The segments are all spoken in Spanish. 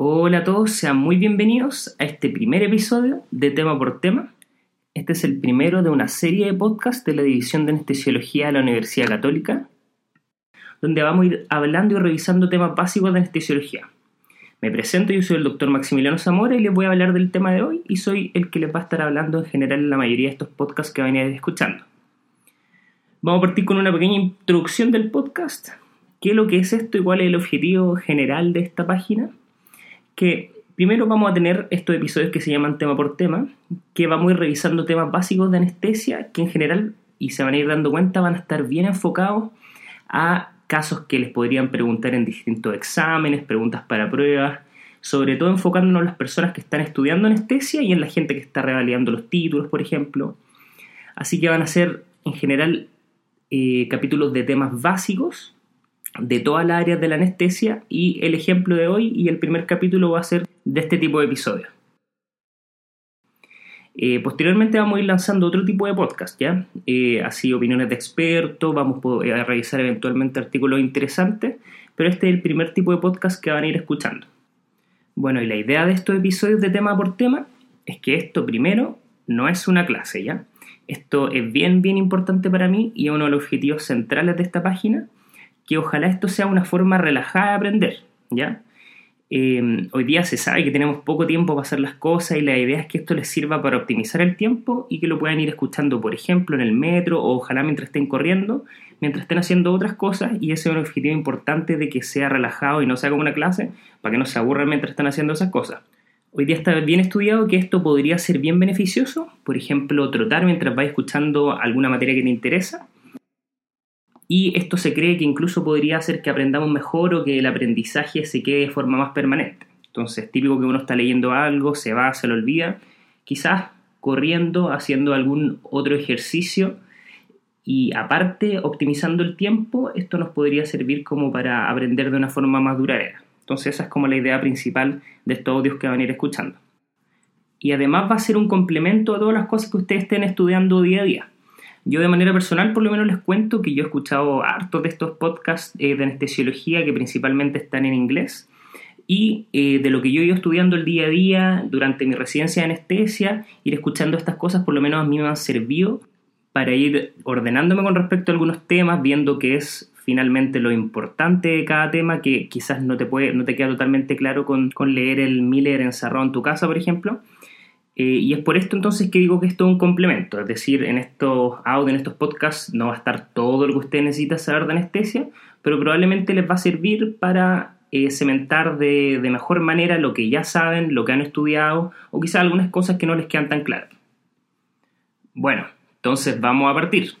Hola a todos, sean muy bienvenidos a este primer episodio de Tema por Tema. Este es el primero de una serie de podcasts de la División de Anestesiología de la Universidad Católica, donde vamos a ir hablando y revisando temas básicos de anestesiología. Me presento, yo soy el doctor Maximiliano Zamora y les voy a hablar del tema de hoy y soy el que les va a estar hablando en general en la mayoría de estos podcasts que van a ir escuchando. Vamos a partir con una pequeña introducción del podcast. ¿Qué es lo que es esto y cuál es el objetivo general de esta página? Que primero vamos a tener estos episodios que se llaman tema por tema, que vamos a ir revisando temas básicos de anestesia que en general, y se van a ir dando cuenta, van a estar bien enfocados a casos que les podrían preguntar en distintos exámenes, preguntas para pruebas, sobre todo enfocándonos en las personas que están estudiando anestesia y en la gente que está revalidando los títulos, por ejemplo. Así que van a ser en general eh, capítulos de temas básicos de todas las áreas de la anestesia y el ejemplo de hoy y el primer capítulo va a ser de este tipo de episodios. Eh, posteriormente vamos a ir lanzando otro tipo de podcast, ¿ya? Eh, así opiniones de expertos, vamos a revisar eventualmente artículos interesantes, pero este es el primer tipo de podcast que van a ir escuchando. Bueno, y la idea de estos episodios de tema por tema es que esto primero no es una clase, ¿ya? Esto es bien, bien importante para mí y es uno de los objetivos centrales de esta página, que ojalá esto sea una forma relajada de aprender, ¿ya? Eh, hoy día se sabe que tenemos poco tiempo para hacer las cosas y la idea es que esto les sirva para optimizar el tiempo y que lo puedan ir escuchando, por ejemplo, en el metro o ojalá mientras estén corriendo, mientras estén haciendo otras cosas y ese es un objetivo importante de que sea relajado y no sea como una clase para que no se aburran mientras están haciendo esas cosas. Hoy día está bien estudiado que esto podría ser bien beneficioso, por ejemplo, trotar mientras vais escuchando alguna materia que te interesa y esto se cree que incluso podría hacer que aprendamos mejor o que el aprendizaje se quede de forma más permanente. Entonces, típico que uno está leyendo algo, se va, se lo olvida, quizás corriendo, haciendo algún otro ejercicio y aparte optimizando el tiempo, esto nos podría servir como para aprender de una forma más duradera. Entonces, esa es como la idea principal de estos audios que van a ir escuchando. Y además va a ser un complemento a todas las cosas que ustedes estén estudiando día a día. Yo de manera personal por lo menos les cuento que yo he escuchado hartos de estos podcasts eh, de anestesiología que principalmente están en inglés y eh, de lo que yo he ido estudiando el día a día durante mi residencia de anestesia, ir escuchando estas cosas por lo menos a mí me han servido para ir ordenándome con respecto a algunos temas, viendo qué es finalmente lo importante de cada tema que quizás no te, puede, no te queda totalmente claro con, con leer el Miller encerrado en tu casa, por ejemplo. Eh, y es por esto entonces que digo que esto es un complemento, es decir, en estos audios, en estos podcasts no va a estar todo lo que usted necesita saber de anestesia, pero probablemente les va a servir para eh, cementar de, mejor manera lo que ya saben, lo que han estudiado o quizás algunas cosas que no les quedan tan claras. Bueno, entonces vamos a partir.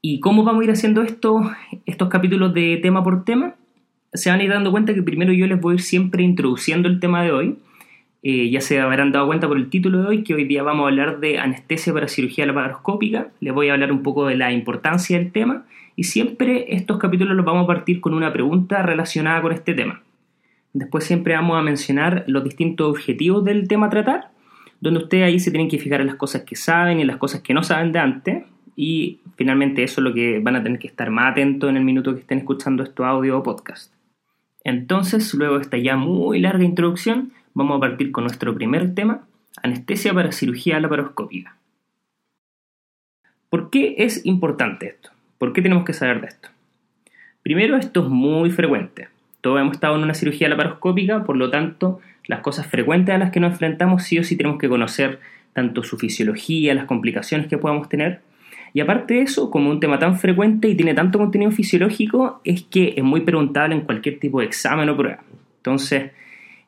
¿Y cómo vamos a ir haciendo esto, estos capítulos de tema por tema? Se van a ir dando cuenta que primero yo les voy a ir siempre introduciendo el tema de hoy eh, ya se habrán dado cuenta por el título de hoy que hoy día vamos a hablar de anestesia para cirugía laparoscópica. Les voy a hablar un poco de la importancia del tema y siempre estos capítulos los vamos a partir con una pregunta relacionada con este tema. Después siempre vamos a mencionar los distintos objetivos del tema a tratar, donde ustedes ahí se tienen que fijar en las cosas que saben y las cosas que no saben de antes. Y finalmente eso es lo que van a tener que estar más atentos en el minuto que estén escuchando esto audio o podcast. Entonces, luego de esta ya muy larga introducción, vamos a partir con nuestro primer tema, anestesia para cirugía laparoscópica. ¿Por qué es importante esto? ¿Por qué tenemos que saber de esto? Primero, esto es muy frecuente. Todos hemos estado en una cirugía laparoscópica, por lo tanto, las cosas frecuentes a las que nos enfrentamos sí o sí tenemos que conocer tanto su fisiología, las complicaciones que podamos tener. Y aparte de eso, como un tema tan frecuente y tiene tanto contenido fisiológico, es que es muy preguntable en cualquier tipo de examen o prueba. Entonces,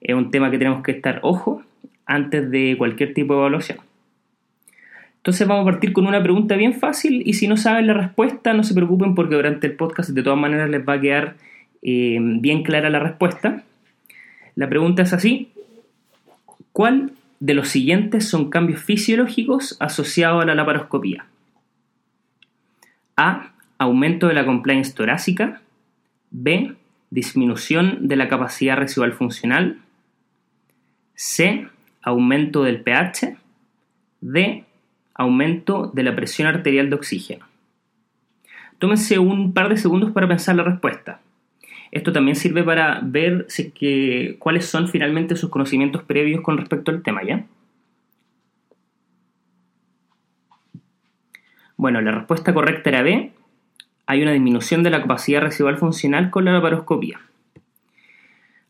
es un tema que tenemos que estar ojo antes de cualquier tipo de evaluación. Entonces vamos a partir con una pregunta bien fácil y si no saben la respuesta no se preocupen porque durante el podcast de todas maneras les va a quedar eh, bien clara la respuesta. La pregunta es así, ¿cuál de los siguientes son cambios fisiológicos asociados a la laparoscopía? A. Aumento de la compliance torácica. B. Disminución de la capacidad residual funcional. C. Aumento del pH. D. Aumento de la presión arterial de oxígeno. Tómense un par de segundos para pensar la respuesta. Esto también sirve para ver si cuáles son finalmente sus conocimientos previos con respecto al tema, ¿ya? Bueno, la respuesta correcta era B. Hay una disminución de la capacidad residual funcional con la laparoscopía.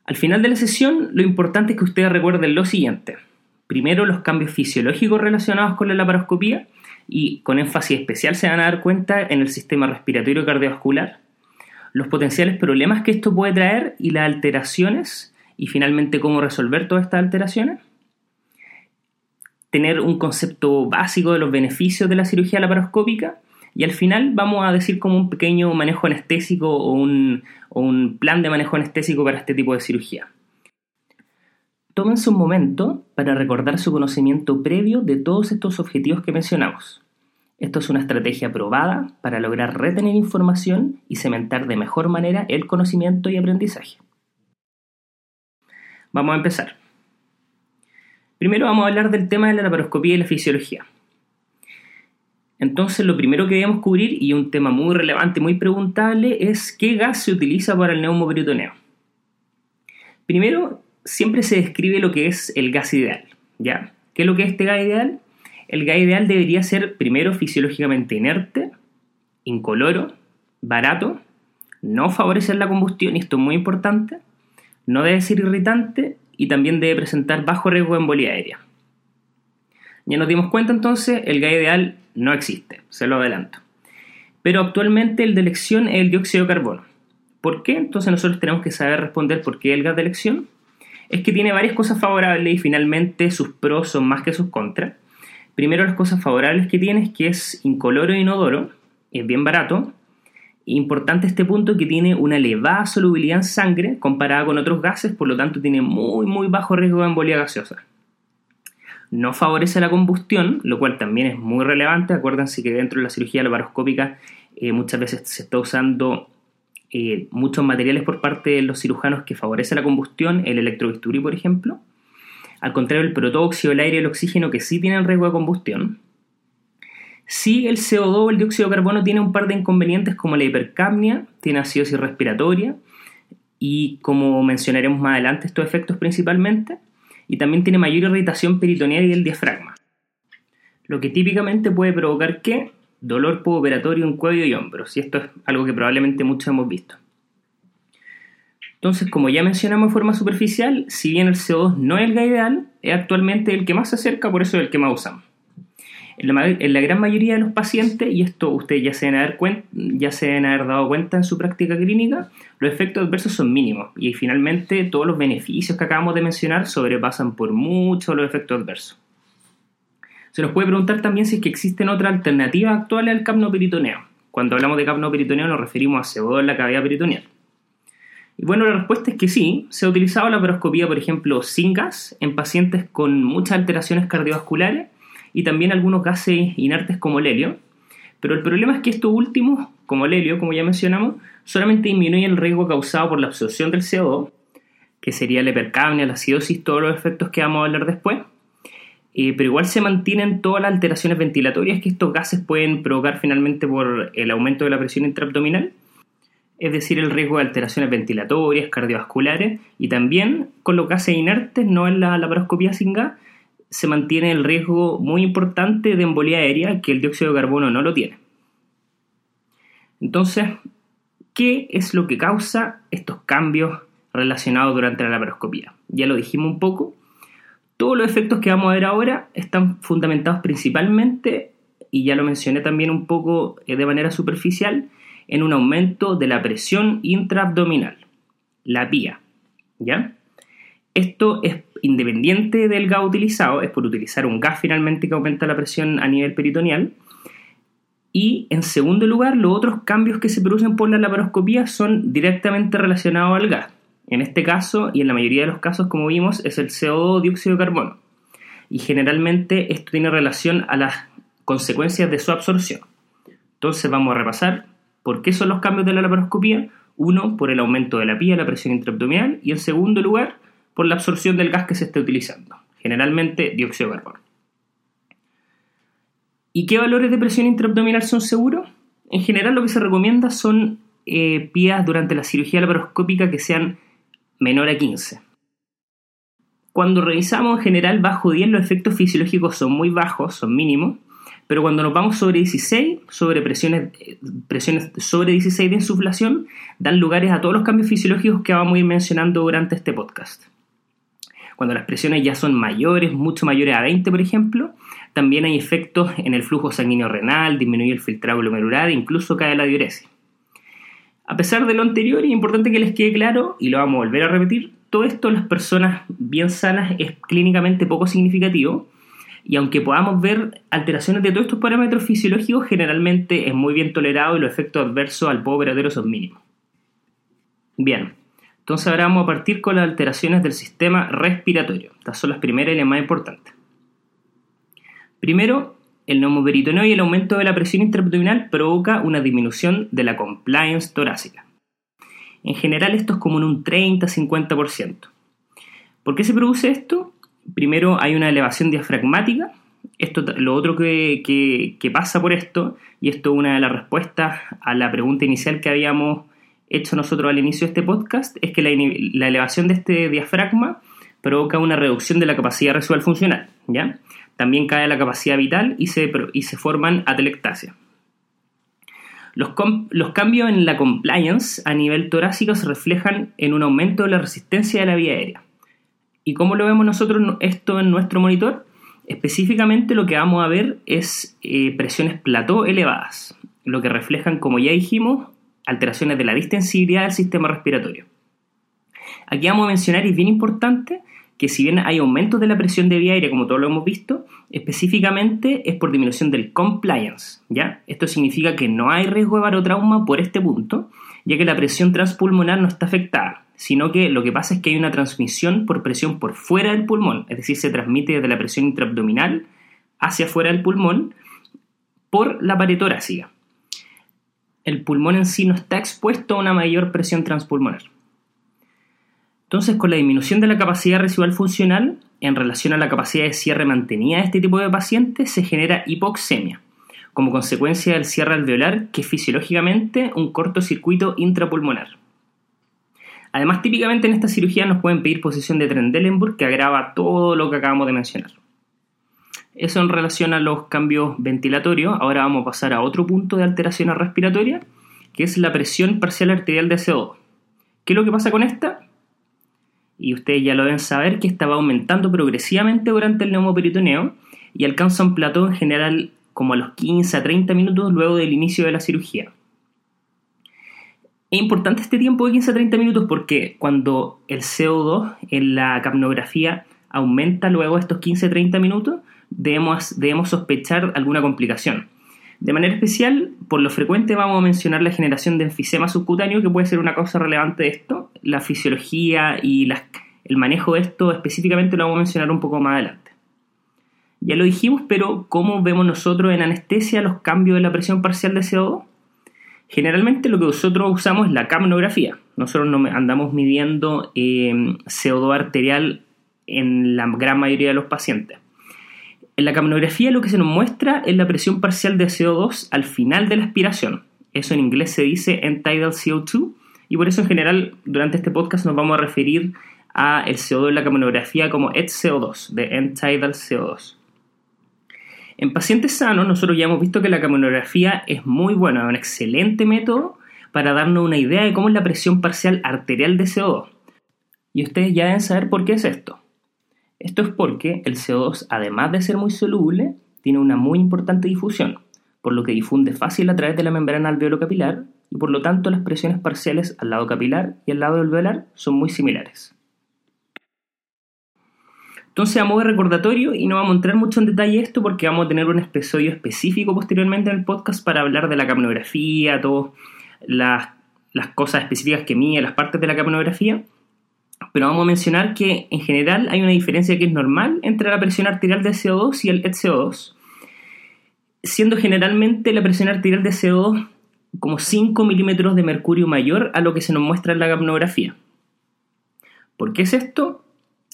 Al final de la sesión, lo importante es que ustedes recuerden lo siguiente. Primero, los cambios fisiológicos relacionados con la laparoscopía y con énfasis especial se van a dar cuenta en el sistema respiratorio cardiovascular, los potenciales problemas que esto puede traer y las alteraciones y finalmente cómo resolver todas estas alteraciones tener un concepto básico de los beneficios de la cirugía laparoscópica y al final vamos a decir como un pequeño manejo anestésico o un, plan de manejo anestésico para este tipo de cirugía. Tómense un momento para recordar su conocimiento previo de todos estos objetivos que mencionamos. Esto es una estrategia probada para lograr retener información y cementar de mejor manera el conocimiento y aprendizaje. Vamos a empezar. Primero vamos a hablar del tema de la laparoscopía y la fisiología. Entonces, lo primero que debemos cubrir, y un tema muy relevante, muy preguntable, es qué gas se utiliza para el neumoperitoneo. Primero, siempre se describe lo que es el gas ideal. ¿ya? ¿Qué es lo que es este gas ideal? El gas ideal debería ser, primero, fisiológicamente inerte, incoloro, barato, no favorecer la combustión, y esto es muy importante, no debe ser irritante y también debe presentar bajo riesgo de embolia aérea. Ya nos dimos cuenta entonces, el gas ideal no existe, se lo adelanto. Pero actualmente el de elección es el dióxido de carbono. ¿Por qué? Entonces nosotros tenemos que saber responder por qué el gas de elección. Es que tiene varias cosas favorables y finalmente sus pros son más que sus contras. Primero las cosas favorables que tiene es que es incoloro e inodoro, es bien barato, Importante este punto que tiene una elevada solubilidad en sangre comparada con otros gases, por lo tanto tiene muy muy bajo riesgo de embolia gaseosa. No favorece la combustión, lo cual también es muy relevante. Acuérdense que dentro de la cirugía laparoscópica eh, muchas veces se está usando eh, muchos materiales por parte de los cirujanos que favorecen la combustión, el electrobisturí por ejemplo. Al contrario, el protóxido, el aire y el oxígeno que sí tienen riesgo de combustión. Sí, el CO2 o el dióxido de carbono tiene un par de inconvenientes como la hipercapnia, tiene acidosis respiratoria y como mencionaremos más adelante estos efectos principalmente, y también tiene mayor irritación peritoneal y del diafragma, lo que típicamente puede provocar que dolor postoperatorio en cuello y hombros, y esto es algo que probablemente muchos hemos visto. Entonces, como ya mencionamos de forma superficial, si bien el CO2 no es el ideal, es actualmente el que más se acerca, por eso es el que más usamos. En la, gran mayoría de los pacientes, y esto ustedes ya se, deben haber dado cuenta en su práctica clínica, los efectos adversos son mínimos y finalmente todos los beneficios que acabamos de mencionar sobrepasan por mucho los efectos adversos. Se nos puede preguntar también si es que existen otras alternativas actuales al capnoperitoneo. Cuando hablamos de capnoperitoneo nos referimos a CO2 en la cavidad peritoneal. Y bueno, la respuesta es que sí, se ha utilizado la paroscopía, por ejemplo, sin gas en pacientes con muchas alteraciones cardiovasculares y también algunos gases inertes como el helio. Pero el problema es que estos últimos, como el helio, como ya mencionamos, solamente disminuyen el riesgo causado por la absorción del CO2, que sería la hipercapnia, la acidosis, todos los efectos que vamos a hablar después. Eh, pero igual se mantienen todas las alteraciones ventilatorias que estos gases pueden provocar finalmente por el aumento de la presión intraabdominal, es decir, el riesgo de alteraciones ventilatorias, cardiovasculares, y también con los gases inertes, no en la laparoscopía sin gas, se mantiene el riesgo muy importante de embolía aérea que el dióxido de carbono no lo tiene. Entonces, ¿qué es lo que causa estos cambios relacionados durante la laparoscopía? Ya lo dijimos un poco. Todos los efectos que vamos a ver ahora están fundamentados principalmente, y ya lo mencioné también un poco eh, de manera superficial, en un aumento de la presión intraabdominal, la PIA. ¿Ya? Esto es independiente del gas utilizado, es por utilizar un gas finalmente que aumenta la presión a nivel peritoneal. Y en segundo lugar, los otros cambios que se producen por la laparoscopía son directamente relacionados al gas. En este caso, y en la mayoría de los casos, como vimos, es el CO2 dióxido de carbono. Y generalmente esto tiene relación a las consecuencias de su absorción. Entonces vamos a repasar por qué son los cambios de la laparoscopía. Uno, por el aumento de la pía, la presión intraabdominal. Y en segundo lugar, por la absorción del gas que se esté utilizando, generalmente dióxido de carbono. ¿Y qué valores de presión intraabdominal son seguros? En general lo que se recomienda son eh, PIAs durante la cirugía laparoscópica que sean menor a 15. Cuando revisamos en general bajo 10 los efectos fisiológicos son muy bajos, son mínimos, pero cuando nos vamos sobre 16, sobre presiones, presiones sobre 16 de insuflación, dan lugares a todos los cambios fisiológicos que vamos a ir mencionando durante este podcast. Cuando las presiones ya son mayores, mucho mayores a 20, por ejemplo, también hay efectos en el flujo sanguíneo renal, disminuye el filtrado glomerular e incluso cae la diuresis. A pesar de lo anterior, es importante que les quede claro, y lo vamos a volver a repetir, todo esto en las personas bien sanas es clínicamente poco significativo, y aunque podamos ver alteraciones de todos estos parámetros fisiológicos, generalmente es muy bien tolerado y los efectos adversos al pobre son mínimos. Bien, entonces ahora vamos a partir con las alteraciones del sistema respiratorio. Estas son las primeras y las más importantes. Primero, el neumoperitoneo y el aumento de la presión intraabdominal provoca una disminución de la compliance torácica. En general esto es como en un 30-50%. ¿Por qué se produce esto? Primero hay una elevación diafragmática. Esto, lo otro que, pasa por esto, y esto es una de las respuestas a la pregunta inicial que habíamos hecho nosotros al inicio de este podcast, es que la, elevación de este diafragma provoca una reducción de la capacidad residual funcional. ¿ya? También cae la capacidad vital y se, y se forman atelectasias. Los, los, cambios en la compliance a nivel torácico se reflejan en un aumento de la resistencia de la vía aérea. ¿Y cómo lo vemos nosotros esto en nuestro monitor? Específicamente lo que vamos a ver es eh, presiones plató elevadas, lo que reflejan, como ya dijimos, alteraciones de la distensibilidad del sistema respiratorio. Aquí vamos a mencionar, y es bien importante, que si bien hay aumentos de la presión de vía aérea, como todos lo hemos visto, específicamente es por disminución del compliance, ¿ya? Esto significa que no hay riesgo de barotrauma por este punto, ya que la presión transpulmonar no está afectada, sino que lo que pasa es que hay una transmisión por presión por fuera del pulmón, es decir, se transmite desde la presión intraabdominal hacia fuera del pulmón por la pared torácica. El pulmón en sí no está expuesto a una mayor presión transpulmonar. Entonces, con la disminución de la capacidad residual funcional en relación a la capacidad de cierre mantenida de este tipo de pacientes, se genera hipoxemia, como consecuencia del cierre alveolar, que es fisiológicamente un cortocircuito intrapulmonar. Además, típicamente en esta cirugía nos pueden pedir posición de Trendelenburg, que agrava todo lo que acabamos de mencionar. Eso en relación a los cambios ventilatorios. Ahora vamos a pasar a otro punto de alteración respiratoria, que es la presión parcial arterial de CO2. ¿Qué es lo que pasa con esta? y ustedes ya lo deben saber, que estaba aumentando progresivamente durante el neumoperitoneo y alcanza un plató en general como a los 15 a 30 minutos luego del inicio de la cirugía. Es importante este tiempo de 15 a 30 minutos porque cuando el CO2 en la capnografía aumenta luego estos 15 a 30 minutos, debemos, debemos sospechar alguna complicación. De manera especial, por lo frecuente vamos a mencionar la generación de enfisema subcutáneo, que puede ser una causa relevante de esto. La fisiología y el manejo de esto específicamente lo vamos a mencionar un poco más adelante. Ya lo dijimos, pero ¿cómo vemos nosotros en anestesia los cambios de la presión parcial de CO2? Generalmente lo que nosotros usamos es la capnografía. Nosotros no andamos midiendo eh, CO2 arterial en la gran mayoría de los pacientes. En la capnografía lo que se nos muestra es la presión parcial de CO2 al final de la aspiración. Eso en inglés se dice end-tidal CO2 y por eso en general durante este podcast nos vamos a referir a el CO2 en la capnografía como ETCO2, de end-tidal CO2. En pacientes sanos nosotros ya hemos visto que la capnografía es muy buena, un excelente método para darnos una idea de cómo es la presión parcial arterial de CO2. Y ustedes ya deben saber por qué es esto. Esto es porque el CO2, además de ser muy soluble, tiene una muy importante difusión, por lo que difunde fácil a través de la membrana alveolo-capilar y por lo tanto las presiones parciales al lado capilar y al lado alveolar son muy similares. Entonces, a modo de recordatorio, y no vamos a entrar mucho en detalle esto porque vamos a tener un episodio específico posteriormente en el podcast para hablar de la capnografía, todas las, las cosas específicas que mide las partes de la capnografía pero vamos a mencionar que en general hay una diferencia que es normal entre la presión arterial de CO2 y el ETCO2, siendo generalmente la presión arterial de CO2 como 5 milímetros de mercurio mayor a lo que se nos muestra en la capnografía. ¿Por qué es esto?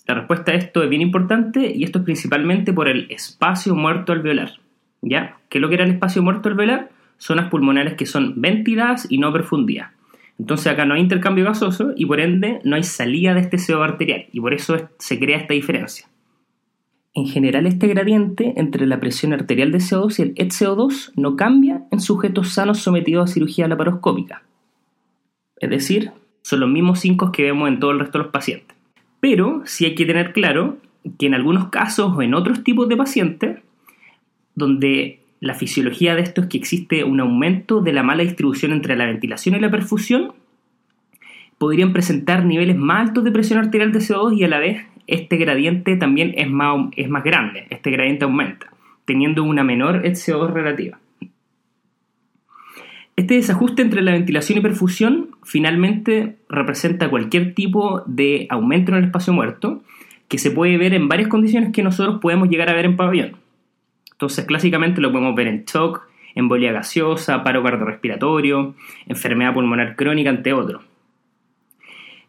La respuesta a esto es bien importante y esto es principalmente por el espacio muerto alveolar. ¿Ya? ¿Qué es lo que era el espacio muerto alveolar? Zonas pulmonares que son ventiladas y no perfundidas. Entonces acá no hay intercambio gasoso y por ende no hay salida de este CO2 arterial y por eso se crea esta diferencia. En general este gradiente entre la presión arterial de CO2 y el HCO2 no cambia en sujetos sanos sometidos a cirugía laparoscópica. Es decir, son los mismos 5 que vemos en todo el resto de los pacientes. Pero sí hay que tener claro que en algunos casos o en otros tipos de pacientes, donde la fisiología de esto es que existe un aumento de la mala distribución entre la ventilación y la perfusión, podrían presentar niveles más altos de presión arterial de CO2 y a la vez este gradiente también es más, es más grande, este gradiente aumenta, teniendo una menor CO2 relativa. Este desajuste entre la ventilación y perfusión finalmente representa cualquier tipo de aumento en el espacio muerto que se puede ver en varias condiciones que nosotros podemos llegar a ver en pabellón. Entonces, clásicamente lo podemos ver en shock, embolia gaseosa, paro cardiorrespiratorio, enfermedad pulmonar crónica, entre otros.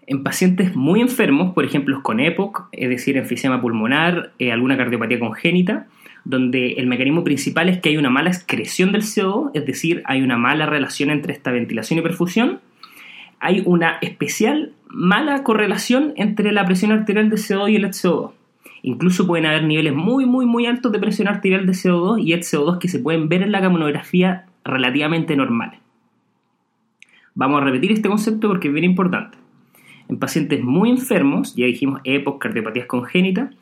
En pacientes muy enfermos, por ejemplo con EPOC, es decir, enfisema pulmonar, eh, alguna cardiopatía congénita, donde el mecanismo principal es que hay una mala excreción del CO2, es decir, hay una mala relación entre esta ventilación y perfusión, hay una especial mala correlación entre la presión arterial de CO2 y el HCO2. Incluso pueden haber niveles muy, muy, muy altos de presión arterial de CO2 y HCO2 que se pueden ver en la camonografía relativamente normales. Vamos a repetir este concepto porque es bien importante. En pacientes muy enfermos, ya dijimos EPOC, cardiopatías congénitas,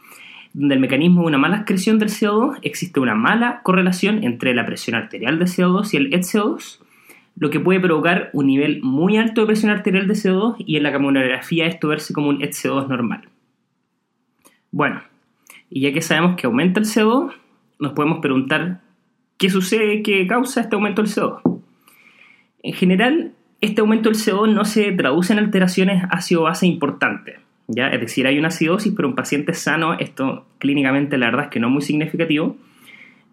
donde el mecanismo de una mala excreción del CO2 existe una mala correlación entre la presión arterial de CO2 y el HCO2, lo que puede provocar un nivel muy alto de presión arterial de CO2 y en la camonografía esto verse como un HCO2 normal. Bueno, y ya que sabemos que aumenta el CO2, nos podemos preguntar qué sucede, qué causa este aumento del CO2. En general, este aumento del CO2 no se traduce en alteraciones ácido-base importantes. ¿ya? Es decir, hay una acidosis, pero en pacientes sanos esto clínicamente la verdad es que no es muy significativo.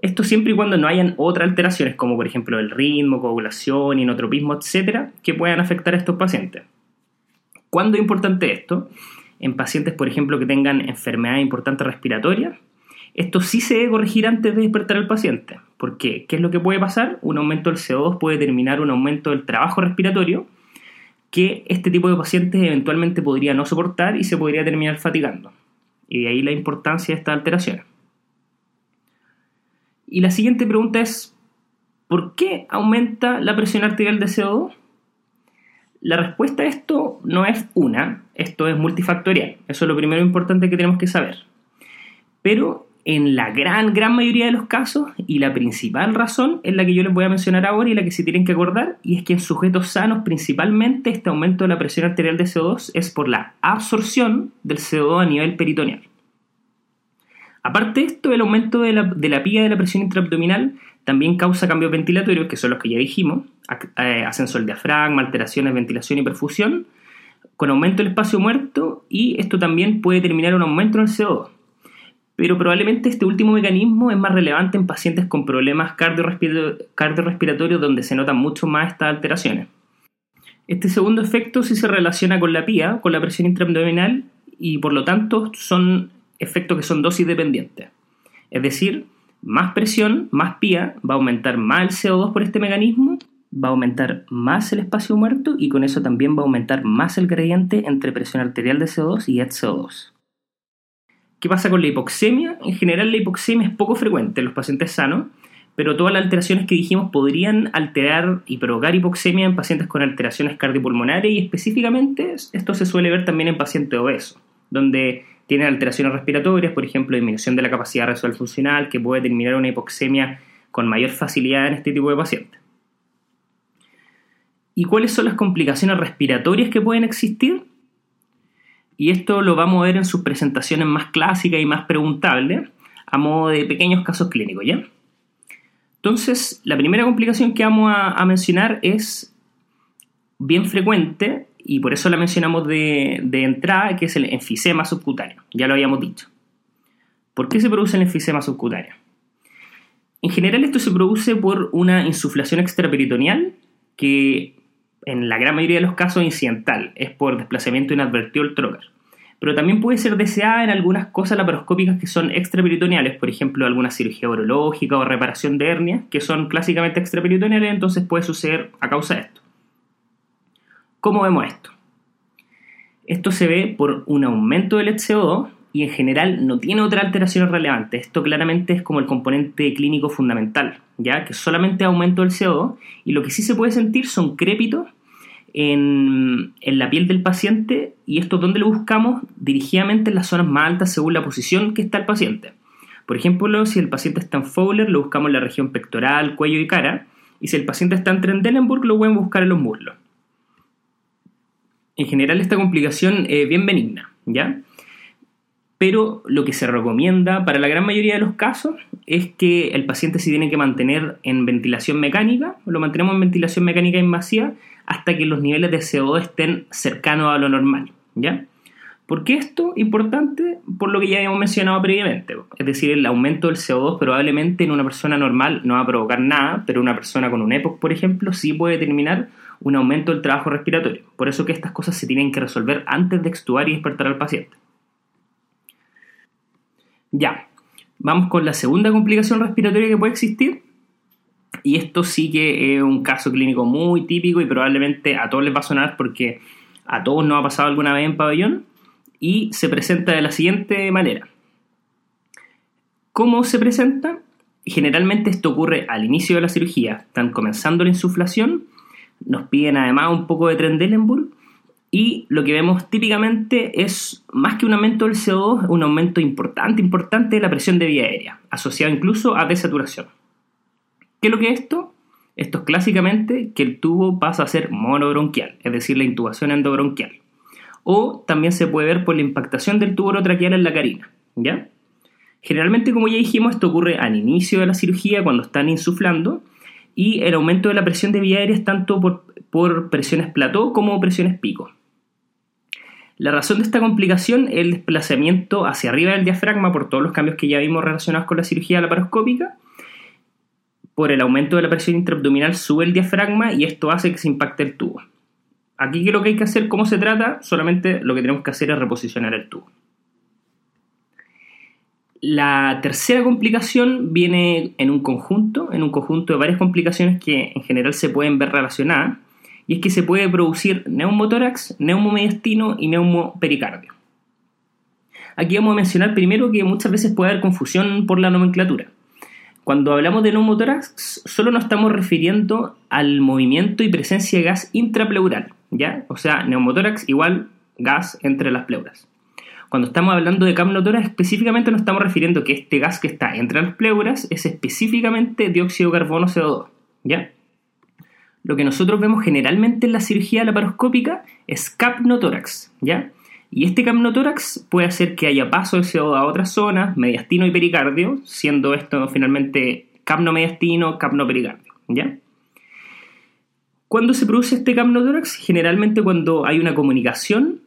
Esto siempre y cuando no hayan otras alteraciones, como por ejemplo el ritmo, coagulación, inotropismo, etcétera, que puedan afectar a estos pacientes. ¿Cuándo es importante esto? En pacientes, por ejemplo, que tengan enfermedades importantes respiratorias, esto sí se debe corregir antes de despertar al paciente. porque ¿Qué es lo que puede pasar? Un aumento del CO2 puede determinar un aumento del trabajo respiratorio que este tipo de pacientes eventualmente podría no soportar y se podría terminar fatigando. Y de ahí la importancia de estas alteraciones. Y la siguiente pregunta es, ¿por qué aumenta la presión arterial de CO2? La respuesta a esto no es una, esto es multifactorial. Eso es lo primero importante que tenemos que saber. Pero en la gran, gran mayoría de los casos, y la principal razón es la que yo les voy a mencionar ahora y la que se tienen que acordar, y es que en sujetos sanos principalmente este aumento de la presión arterial de CO2 es por la absorción del CO2 a nivel peritoneal. Aparte de esto, el aumento de la, de la pía de la presión intraabdominal también causa cambios ventilatorios, que son los que ya dijimos, eh, ascenso del diafragma, alteraciones ventilación y perfusión, con aumento del espacio muerto y esto también puede terminar un aumento en el CO2. Pero probablemente este último mecanismo es más relevante en pacientes con problemas cardiorrespiratorios donde se notan mucho más estas alteraciones. Este segundo efecto sí se relaciona con la pía, con la presión intraabdominal y por lo tanto son efectos que son dosis dependientes. Es decir, más presión, más pía, va a aumentar más el CO2 por este mecanismo, va a aumentar más el espacio muerto y con eso también va a aumentar más el gradiente entre presión arterial de CO2 y HCO2. ¿Qué pasa con la hipoxemia? En general la hipoxemia es poco frecuente en los pacientes sanos, pero todas las alteraciones que dijimos podrían alterar y provocar hipoxemia en pacientes con alteraciones cardiopulmonares y específicamente esto se suele ver también en pacientes obesos, donde tienen alteraciones respiratorias, por ejemplo, disminución de la capacidad renal funcional, que puede terminar una hipoxemia con mayor facilidad en este tipo de pacientes. ¿Y cuáles son las complicaciones respiratorias que pueden existir? Y esto lo vamos a ver en sus presentaciones más clásicas y más preguntables, a modo de pequeños casos clínicos, ¿ya? Entonces, la primera complicación que vamos a mencionar es bien frecuente y por eso la mencionamos de, entrada, que es el enfisema subcutáneo, ya lo habíamos dicho. ¿Por qué se produce el enfisema subcutáneo? En general esto se produce por una insuflación extraperitoneal que en la gran mayoría de los casos incidental, es por desplazamiento inadvertido del trocar. Pero también puede ser deseada en algunas cosas laparoscópicas que son extraperitoneales, por ejemplo, alguna cirugía urológica o reparación de hernia, que son clásicamente extraperitoneales, entonces puede suceder a causa de esto. ¿Cómo vemos esto? Esto se ve por un aumento del CO2 y en general no tiene otra alteración relevante. Esto claramente es como el componente clínico fundamental, ya que solamente aumento del CO2 y lo que sí se puede sentir son crépitos en, la piel del paciente y esto donde lo buscamos dirigidamente en las zonas más altas según la posición que está el paciente. Por ejemplo, si el paciente está en Fowler, lo buscamos en la región pectoral, cuello y cara, y si el paciente está en Trendelenburg, lo pueden buscar en los muslos. En general esta complicación es bien benigna, ¿ya? Pero lo que se recomienda para la gran mayoría de los casos es que el paciente se tiene que mantener en ventilación mecánica, lo mantenemos en ventilación mecánica invasiva hasta que los niveles de CO2 estén cercanos a lo normal, ¿ya? ¿Por qué esto? Importante por lo que ya habíamos mencionado previamente. Es decir, el aumento del CO2 probablemente en una persona normal no va a provocar nada, pero una persona con un EPOC, por ejemplo, sí puede determinar un aumento del trabajo respiratorio. Por eso que estas cosas se tienen que resolver antes de extubar y despertar al paciente. Ya, vamos con la segunda complicación respiratoria que puede existir. Y esto sí que es un caso clínico muy típico y probablemente a todos les va a sonar porque a todos nos ha pasado alguna vez en pabellón y se presenta de la siguiente manera. ¿Cómo se presenta? Generalmente esto ocurre al inicio de la cirugía, están comenzando la insuflación, nos piden además un poco de Trendelenburg y lo que vemos típicamente es más que un aumento del CO2, un aumento importante, importante de la presión de vía aérea, asociado incluso a desaturación. ¿Qué es lo que es esto? Esto es clásicamente que el tubo pasa a ser monobronquial, es decir, la intubación endobronquial o también se puede ver por la impactación del tubo orotraqueal en la carina, ¿ya? Generalmente, como ya dijimos, esto ocurre al inicio de la cirugía cuando están insuflando y el aumento de la presión de vía aérea es tanto por, presiones plató como presiones pico. La razón de esta complicación es el desplazamiento hacia arriba del diafragma por todos los cambios que ya vimos relacionados con la cirugía laparoscópica. Por el aumento de la presión intraabdominal sube el diafragma y esto hace que se impacte el tubo. Aquí que lo que hay que hacer, cómo se trata, solamente lo que tenemos que hacer es reposicionar el tubo. La tercera complicación viene en un conjunto, en un conjunto de varias complicaciones que en general se pueden ver relacionadas, y es que se puede producir neumotórax, neumomediastino y neumopericardio. Aquí vamos a mencionar primero que muchas veces puede haber confusión por la nomenclatura. Cuando hablamos de neumotórax, solo nos estamos refiriendo al movimiento y presencia de gas intrapleural, ¿ya? O sea, neumotórax igual gas entre las pleuras. Cuando estamos hablando de capnotórax, específicamente nos estamos refiriendo que este gas que está entre las pleuras es específicamente dióxido de carbono CO2, ¿ya? Lo que nosotros vemos generalmente en la cirugía laparoscópica es capnotórax, ¿ya? Y este capnotórax puede hacer que haya paso de CO2 a otras zonas, mediastino y pericardio, siendo esto finalmente capnomediastino, capnopericardio, ¿ya? ¿Cuándo se produce este capnotórax? Generalmente cuando hay una comunicación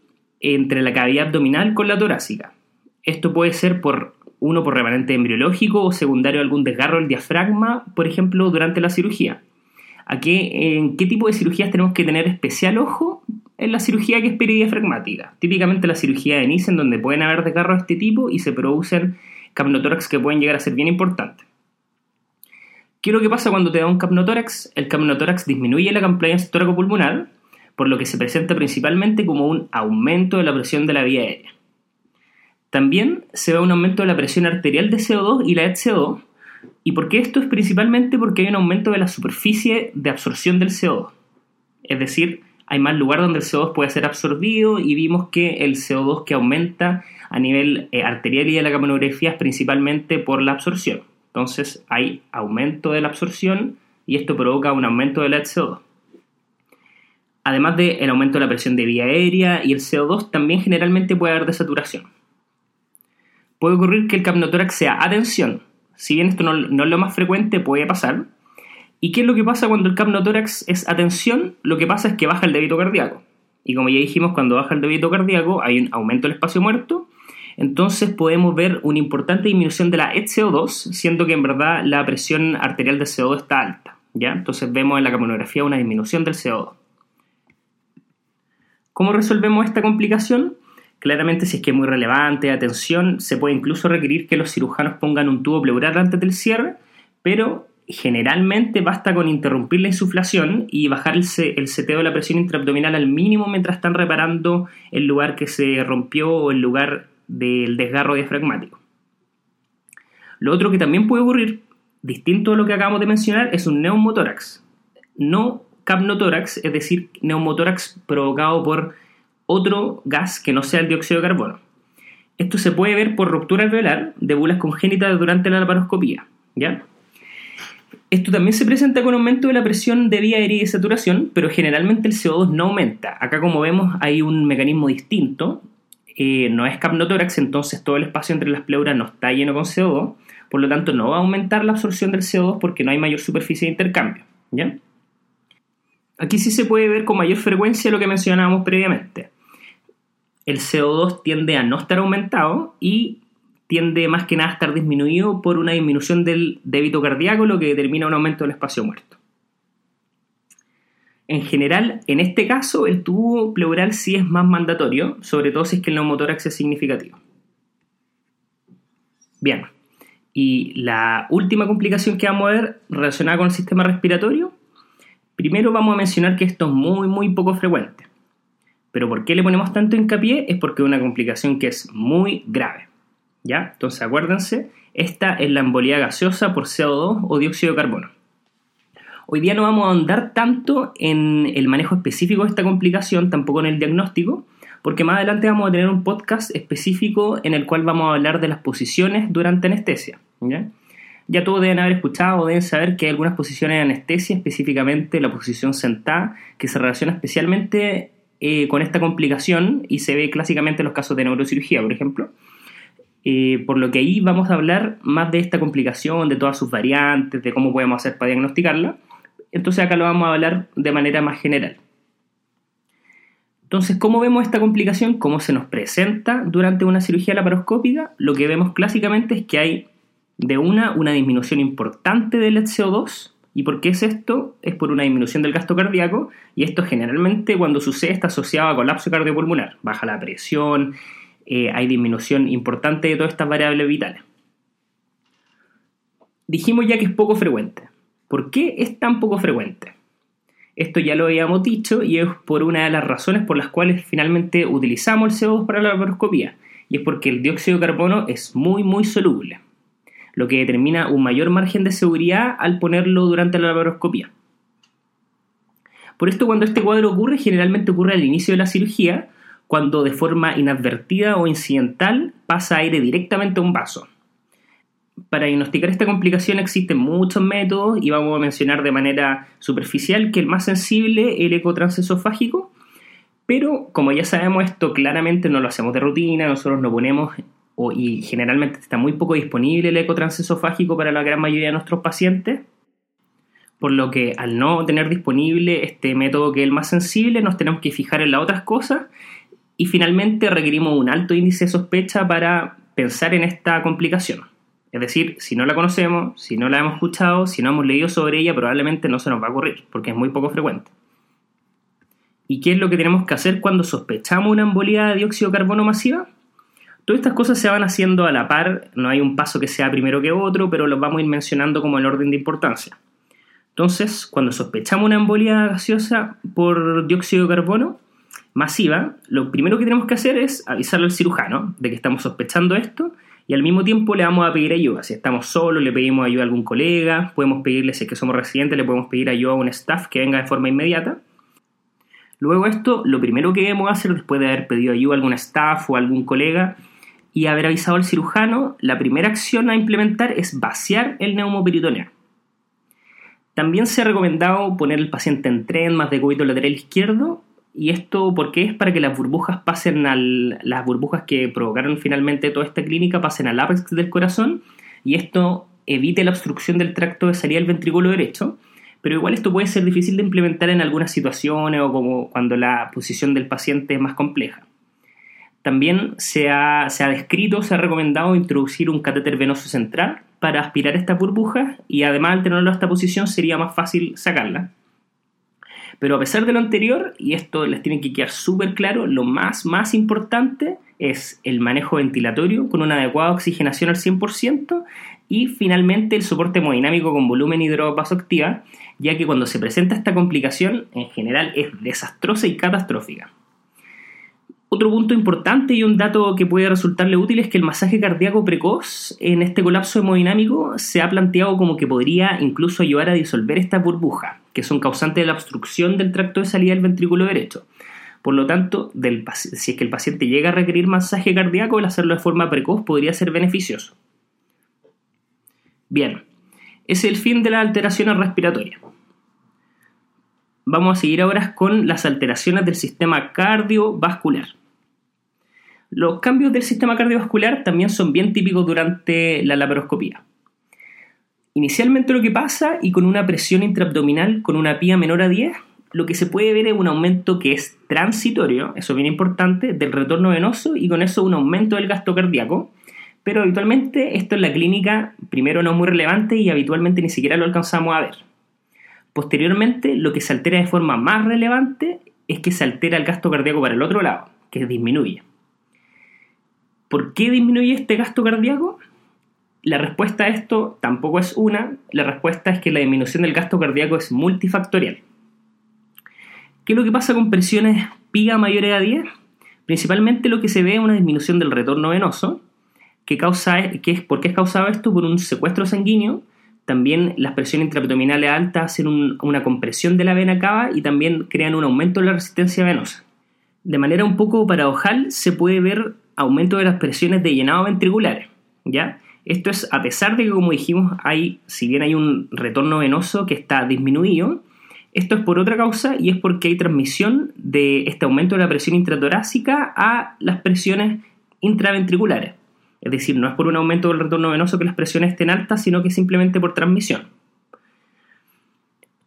entre la cavidad abdominal con la torácica. Esto puede ser por uno por remanente embriológico o secundario a algún desgarro del diafragma, por ejemplo, durante la cirugía. ¿A ¿En qué tipo de cirugías tenemos que tener especial ojo? En la cirugía que es peridiafragmática. Típicamente la cirugía de Nice, en donde pueden haber desgarros de este tipo y se producen capnotórax que pueden llegar a ser bien importantes. ¿Qué es lo que pasa cuando te da un capnotórax? El capnotórax disminuye la compliance tóraco-pulmonar, por lo que se presenta principalmente como un aumento de la presión de la vía aérea. También se ve un aumento de la presión arterial de CO2 y la HCO2. ¿Y por qué esto? Es principalmente porque hay un aumento de la superficie de absorción del CO2. Es decir, hay más lugar donde el CO2 puede ser absorbido y vimos que el CO2 que aumenta a nivel eh, arterial y de la capnografía es principalmente por la absorción. Entonces hay aumento de la absorción y esto provoca un aumento del CO2. Además del aumento de la presión de vía aérea y el CO2, también generalmente puede haber desaturación. Puede ocurrir que el capnotórax sea atención. Si bien esto no, no, es lo más frecuente, puede pasar. ¿Y qué es lo que pasa cuando el capnotórax es atención? Lo que pasa es que baja el débito cardíaco. Y como ya dijimos, cuando baja el débito cardíaco hay un aumento del espacio muerto entonces podemos ver una importante disminución de la HCO2, siendo que en verdad la presión arterial de CO2 está alta. ¿ya? Entonces vemos en la capnografía una disminución del CO2. ¿Cómo resolvemos esta complicación? Claramente, si es que es muy relevante, atención, se puede incluso requerir que los cirujanos pongan un tubo pleural antes del cierre, pero Generalmente basta con interrumpir la insuflación y bajar el, seteo de la presión intraabdominal al mínimo mientras están reparando el lugar que se rompió o el lugar del desgarro diafragmático. Lo otro que también puede ocurrir, distinto a lo que acabamos de mencionar, es un neumotórax. No capnotórax, es decir, neumotórax provocado por otro gas que no sea el dióxido de carbono. Esto se puede ver por ruptura alveolar de bulas congénitas durante la laparoscopía. ¿ya? Esto también se presenta con aumento de la presión de vía aérea y de saturación, pero generalmente el CO2 no aumenta. Acá, como vemos, hay un mecanismo distinto. Eh, no es capnotórax, entonces todo el espacio entre las pleuras no está lleno con CO2. Por lo tanto, no va a aumentar la absorción del CO2 porque no hay mayor superficie de intercambio. ¿ya? Aquí sí se puede ver con mayor frecuencia lo que mencionábamos previamente. El CO2 tiende a no estar aumentado y tiende más que nada a estar disminuido por una disminución del débito cardíaco, lo que determina un aumento del espacio muerto. En general, en este caso, el tubo pleural sí es más mandatorio, sobre todo si es que el neumotórax es significativo. Bien, y la última complicación que vamos a ver relacionada con el sistema respiratorio, primero vamos a mencionar que esto es muy, muy poco frecuente. Pero ¿por qué le ponemos tanto hincapié? Es porque es una complicación que es muy grave. ¿Ya? Entonces acuérdense, esta es la embolía gaseosa por CO2 o dióxido de carbono. Hoy día no vamos a ahondar tanto en el manejo específico de esta complicación, tampoco en el diagnóstico, porque más adelante vamos a tener un podcast específico en el cual vamos a hablar de las posiciones durante anestesia. ¿ya? Ya todos deben haber escuchado o deben saber que hay algunas posiciones de anestesia, específicamente la posición sentada, que se relaciona especialmente eh, con esta complicación y se ve clásicamente en los casos de neurocirugía, por ejemplo. Eh, por lo que ahí vamos a hablar más de esta complicación, de todas sus variantes, de cómo podemos hacer para diagnosticarla. Entonces acá lo vamos a hablar de manera más general. Entonces, ¿cómo vemos esta complicación? ¿Cómo se nos presenta durante una cirugía laparoscópica? Lo que vemos clásicamente es que hay de una una disminución importante del CO2. ¿Y por qué es esto? Es por una disminución del gasto cardíaco y esto generalmente cuando sucede está asociado a colapso cardiopulmonar. Baja la presión, eh, hay disminución importante de todas estas variables vitales. Dijimos ya que es poco frecuente. ¿Por qué es tan poco frecuente? Esto ya lo habíamos dicho y es por una de las razones por las cuales finalmente utilizamos el CO2 para la laparoscopía. Y es porque el dióxido de carbono es muy muy soluble, lo que determina un mayor margen de seguridad al ponerlo durante la laparoscopía. Por esto cuando este cuadro ocurre, generalmente ocurre al inicio de la cirugía, cuando de forma inadvertida o incidental pasa aire directamente a un vaso. Para diagnosticar esta complicación existen muchos métodos y vamos a mencionar de manera superficial que el más sensible el eco transesofágico, pero como ya sabemos esto claramente no lo hacemos de rutina, nosotros no ponemos y generalmente está muy poco disponible el eco transesofágico para la gran mayoría de nuestros pacientes, por lo que al no tener disponible este método que es el más sensible nos tenemos que fijar en las otras cosas y finalmente requerimos un alto índice de sospecha para pensar en esta complicación. Es decir, si no la conocemos, si no la hemos escuchado, si no hemos leído sobre ella, probablemente no se nos va a ocurrir, porque es muy poco frecuente. ¿Y qué es lo que tenemos que hacer cuando sospechamos una embolía de dióxido de carbono masiva? Todas estas cosas se van haciendo a la par, no hay un paso que sea primero que otro, pero los vamos a ir mencionando como en orden de importancia. Entonces, cuando sospechamos una embolía gaseosa por dióxido de carbono, masiva, lo primero que tenemos que hacer es avisarle al cirujano de que estamos sospechando esto y al mismo tiempo le vamos a pedir ayuda. Si estamos solos, le pedimos ayuda a algún colega, podemos pedirle, si es que somos residentes, le podemos pedir ayuda a un staff que venga de forma inmediata. Luego esto, lo primero que debemos hacer después de haber pedido ayuda a algún staff o a algún colega y haber avisado al cirujano, la primera acción a implementar es vaciar el neumoperitoneo. También se ha recomendado poner al paciente en tren más de cúbito lateral izquierdo y esto, porque es para que las burbujas pasen al. las burbujas que provocaron finalmente toda esta clínica pasen al ápex del corazón y esto evite la obstrucción del tracto de salida del ventrículo derecho. Pero igual esto puede ser difícil de implementar en algunas situaciones o como cuando la posición del paciente es más compleja. También se ha, se ha descrito, se ha recomendado introducir un catéter venoso central para aspirar estas burbujas y además al tenerlo a esta posición sería más fácil sacarla. Pero a pesar de lo anterior, y esto les tiene que quedar súper claro, lo más, más importante es el manejo ventilatorio con una adecuada oxigenación al 100% y finalmente el soporte hemodinámico con volumen y droga vasoactiva, ya que cuando se presenta esta complicación en general es desastrosa y catastrófica. Otro punto importante y un dato que puede resultarle útil es que el masaje cardíaco precoz en este colapso hemodinámico se ha planteado como que podría incluso ayudar a disolver estas burbujas, que son causantes de la obstrucción del tracto de salida del ventrículo derecho. Por lo tanto, si es que el paciente llega a requerir masaje cardíaco, el hacerlo de forma precoz podría ser beneficioso. Bien, es el fin de las alteraciones respiratorias. Vamos a seguir ahora con las alteraciones del sistema cardiovascular. Los cambios del sistema cardiovascular también son bien típicos durante la laparoscopía. Inicialmente lo que pasa, y con una presión intraabdominal con una pía menor a 10, lo que se puede ver es un aumento que es transitorio, eso es bien importante, del retorno venoso y con eso un aumento del gasto cardíaco. Pero habitualmente esto en la clínica primero no es muy relevante y habitualmente ni siquiera lo alcanzamos a ver. Posteriormente, lo que se altera de forma más relevante es que se altera el gasto cardíaco para el otro lado, que disminuye. ¿Por qué disminuye este gasto cardíaco? La respuesta a esto tampoco es una, la respuesta es que la disminución del gasto cardíaco es multifactorial. ¿Qué es lo que pasa con presiones piga mayores a 10? Principalmente lo que se ve es una disminución del retorno venoso, que causa, que es, ¿por qué es causado esto? Por un secuestro sanguíneo. También las presiones intraabdominales altas hacen una compresión de la vena cava y también crean un aumento de la resistencia venosa. De manera un poco paradojal se puede ver aumento de las presiones de llenado ventriculares, ¿ya? Esto es a pesar de que, como dijimos, hay, si bien hay un retorno venoso que está disminuido, esto es por otra causa y es porque hay transmisión de este aumento de la presión intratorácica a las presiones intraventriculares. Es decir, no es por un aumento del retorno venoso que las presiones estén altas, sino que simplemente por transmisión.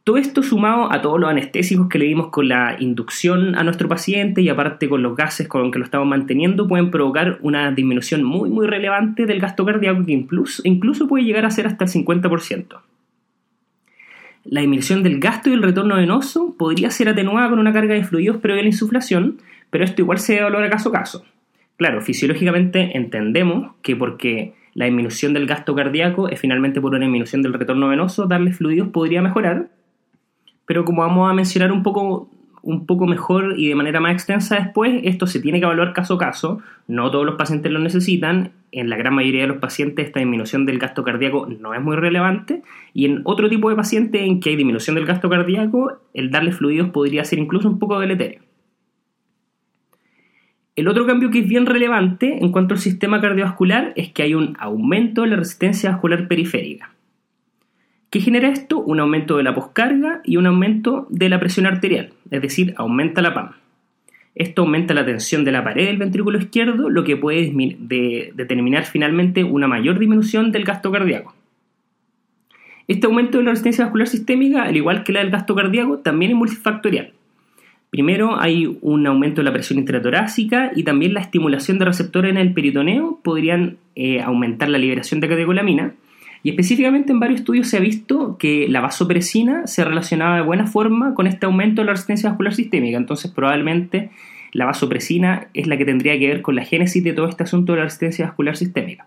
Todo esto sumado a todos los anestésicos que le dimos con la inducción a nuestro paciente y aparte con los gases con los que lo estamos manteniendo, pueden provocar una disminución muy muy relevante del gasto cardíaco que incluso, puede llegar a ser hasta el 50%. La disminución del gasto y el retorno venoso podría ser atenuada con una carga de fluidos previa a la insuflación, pero esto igual se debe valorar caso a caso. Claro, fisiológicamente entendemos que porque la disminución del gasto cardíaco es finalmente por una disminución del retorno venoso, darle fluidos podría mejorar, pero como vamos a mencionar un poco, un poco mejor y de manera más extensa después, esto se tiene que evaluar caso a caso, no todos los pacientes lo necesitan, en la gran mayoría de los pacientes esta disminución del gasto cardíaco no es muy relevante y en otro tipo de pacientes en que hay disminución del gasto cardíaco, el darle fluidos podría ser incluso un poco deleterio. El otro cambio que es bien relevante en cuanto al sistema cardiovascular es que hay un aumento de la resistencia vascular periférica. ¿Qué genera esto? Un aumento de la poscarga y un aumento de la presión arterial, es decir, aumenta la PAM. Esto aumenta la tensión de la pared del ventrículo izquierdo, lo que puede determinar finalmente una mayor disminución del gasto cardíaco. Este aumento de la resistencia vascular sistémica, al igual que la del gasto cardíaco, también es multifactorial. Primero hay un aumento de la presión intratorácica y también la estimulación de receptores en el peritoneo podrían eh, aumentar la liberación de catecolamina, y específicamente en varios estudios se ha visto que la vasopresina se relacionaba de buena forma con este aumento de la resistencia vascular sistémica. Entonces probablemente la vasopresina es la que tendría que ver con la génesis de todo este asunto de la resistencia vascular sistémica.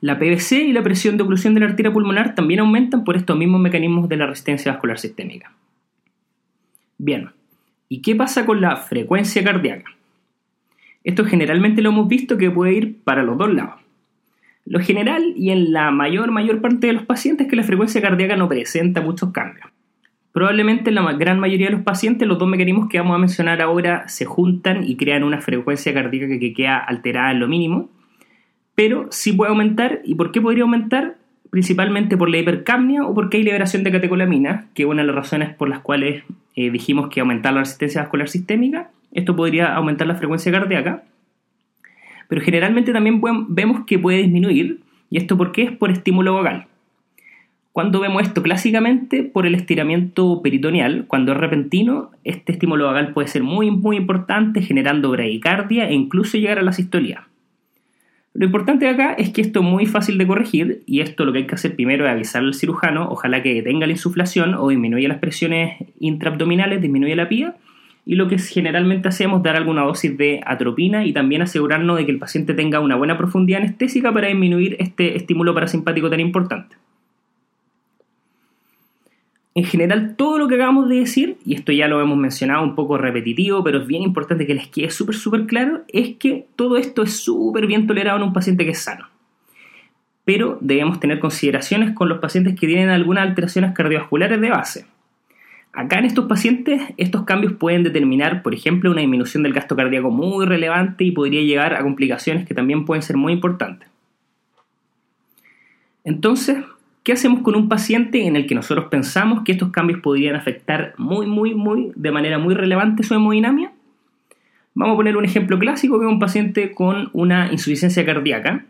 La PVC y la presión de oclusión de la arteria pulmonar también aumentan por estos mismos mecanismos de la resistencia vascular sistémica. Bien, ¿y qué pasa con la frecuencia cardíaca? Esto generalmente lo hemos visto que puede ir para los dos lados. Lo general y en la mayor, mayor parte de los pacientes es que la frecuencia cardíaca no presenta muchos cambios. Probablemente en la gran mayoría de los pacientes los dos mecanismos que vamos a mencionar ahora se juntan y crean una frecuencia cardíaca que queda alterada en lo mínimo, pero sí puede aumentar. ¿Y por qué podría aumentar? Principalmente por la hipercapnia o porque hay liberación de catecolamina, que es una de las razones por las cuales eh, dijimos que aumentar la resistencia vascular sistémica. Esto podría aumentar la frecuencia cardíaca pero generalmente también vemos que puede disminuir, y esto por qué es por estímulo vagal. Cuando vemos esto clásicamente por el estiramiento peritoneal, cuando es repentino, este estímulo vagal puede ser muy, muy importante, generando bradicardia e incluso llegar a la sistolía. Lo importante acá es que esto es muy fácil de corregir y esto lo que hay que hacer primero es avisar al cirujano, ojalá que detenga la insuflación o disminuya las presiones intraabdominales, disminuya la pía y lo que generalmente hacemos es dar alguna dosis de atropina y también asegurarnos de que el paciente tenga una buena profundidad anestésica para disminuir este estímulo parasimpático tan importante. En general, todo lo que acabamos de decir, y esto ya lo hemos mencionado un poco repetitivo, pero es bien importante que les quede súper, súper claro, es que todo esto es súper bien tolerado en un paciente que es sano. Pero debemos tener consideraciones con los pacientes que tienen algunas alteraciones cardiovasculares de base. Acá en estos pacientes, estos cambios pueden determinar, por ejemplo, una disminución del gasto cardíaco muy relevante y podría llegar a complicaciones que también pueden ser muy importantes. Entonces, ¿Qué hacemos con un paciente en el que nosotros pensamos que estos cambios podrían afectar muy, muy, muy, de manera muy relevante su hemodinamia? Vamos a poner un ejemplo clásico que es un paciente con una insuficiencia cardíaca,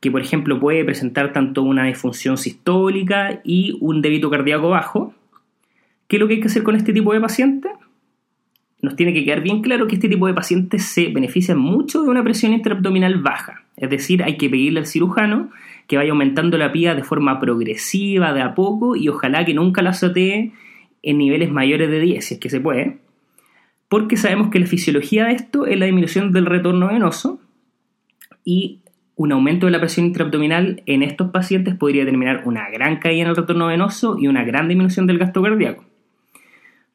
que por ejemplo puede presentar tanto una disfunción sistólica y un débito cardíaco bajo. ¿Qué es lo que hay que hacer con este tipo de paciente? Nos tiene que quedar bien claro que este tipo de pacientes se benefician mucho de una presión intraabdominal baja. Es decir, hay que pedirle al cirujano que vaya aumentando la pía de forma progresiva, de a poco, y ojalá que nunca la azotee en niveles mayores de 10, si es que se puede, porque sabemos que la fisiología de esto es la disminución del retorno venoso y un aumento de la presión intraabdominal en estos pacientes podría determinar una gran caída en el retorno venoso y una gran disminución del gasto cardíaco.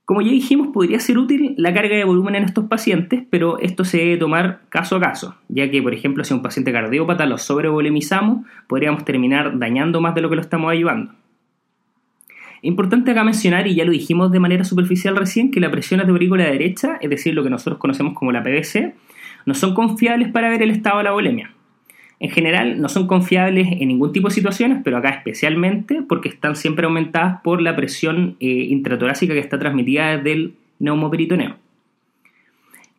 Como ya dijimos, podría ser útil la carga de volumen en estos pacientes, pero esto se debe tomar caso a caso, ya que, por ejemplo, si un paciente cardiópata lo sobrevolemizamos, podríamos terminar dañando más de lo que lo estamos ayudando. Importante acá mencionar, y ya lo dijimos de manera superficial recién, que la presión arterial derecha, es decir, lo que nosotros conocemos como la PVC, no son confiables para ver el estado de la volemia en general no son confiables en ningún tipo de situaciones, pero acá especialmente porque están siempre aumentadas por la presión eh, intratorácica que está transmitida desde el neumoperitoneo.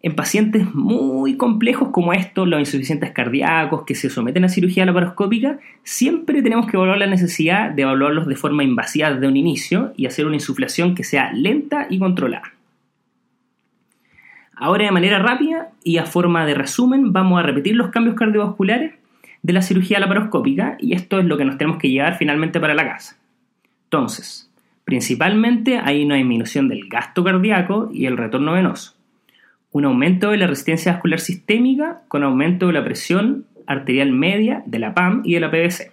En pacientes muy complejos como estos, los insuficientes cardíacos que se someten a cirugía laparoscópica, siempre tenemos que evaluar la necesidad de evaluarlos de forma invasiva desde un inicio y hacer una insuflación que sea lenta y controlada. Ahora de manera rápida y a forma de resumen vamos a repetir los cambios cardiovasculares de la cirugía laparoscópica y esto es lo que nos tenemos que llevar finalmente para la casa. Entonces, principalmente hay una disminución del gasto cardíaco y el retorno venoso, un aumento de la resistencia vascular sistémica con aumento de la presión arterial media de la PAM y de la PVC.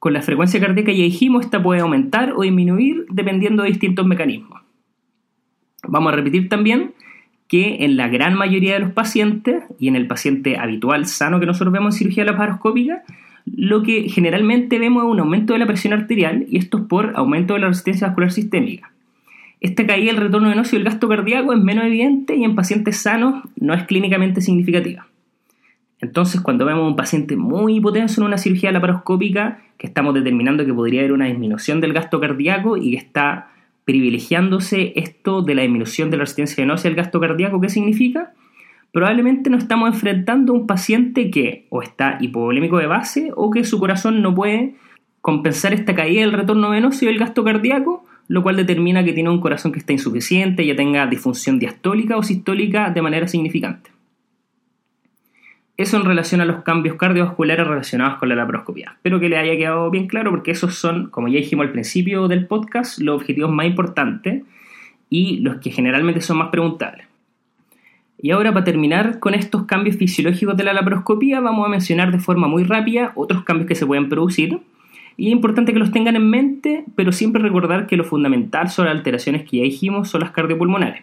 Con la frecuencia cardíaca ya dijimos, esta puede aumentar o disminuir dependiendo de distintos mecanismos. Vamos a repetir también que en la gran mayoría de los pacientes y en el paciente habitual sano que nosotros vemos en cirugía laparoscópica, lo que generalmente vemos es un aumento de la presión arterial y esto es por aumento de la resistencia vascular sistémica. Esta caída del retorno venoso y el gasto cardíaco es menos evidente y en pacientes sanos no es clínicamente significativa. Entonces, cuando vemos un paciente muy hipotenso en una cirugía laparoscópica, que estamos determinando que podría haber una disminución del gasto cardíaco y que está privilegiándose esto de la disminución de la resistencia venosa y el gasto cardíaco, ¿qué significa? Probablemente nos estamos enfrentando a un paciente que o está hipovolémico de base o que su corazón no puede compensar esta caída del retorno venoso y el gasto cardíaco, lo cual determina que tiene un corazón que está insuficiente, ya tenga disfunción diastólica o sistólica de manera significante. Eso en relación a los cambios cardiovasculares relacionados con la laparoscopia. Espero que le haya quedado bien claro porque esos son, como ya dijimos al principio del podcast, los objetivos más importantes y los que generalmente son más preguntables. Y ahora para terminar con estos cambios fisiológicos de la laparoscopia vamos a mencionar de forma muy rápida otros cambios que se pueden producir. Y es importante que los tengan en mente, pero siempre recordar que lo fundamental sobre las alteraciones que ya dijimos son las cardiopulmonares.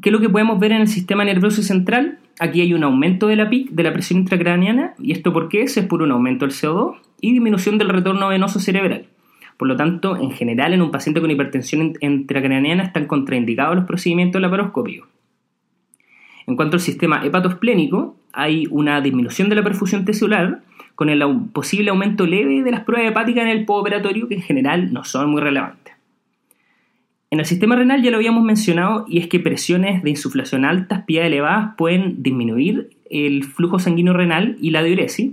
¿Qué es lo que podemos ver en el sistema nervioso central? Aquí hay un aumento de la PIC, de la presión intracraniana, y esto por qué es? Es por un aumento del CO2 y disminución del retorno venoso cerebral. Por lo tanto, en general, en un paciente con hipertensión intracraniana están contraindicados los procedimientos laparoscópicos. En cuanto al sistema hepatoesplénico, hay una disminución de la perfusión celular con el posible aumento leve de las pruebas hepáticas en el postoperatorio que en general no son muy relevantes. En el sistema renal ya lo habíamos mencionado y es que presiones de insuflación altas, pía elevadas, pueden disminuir el flujo sanguíneo renal y la diuresis.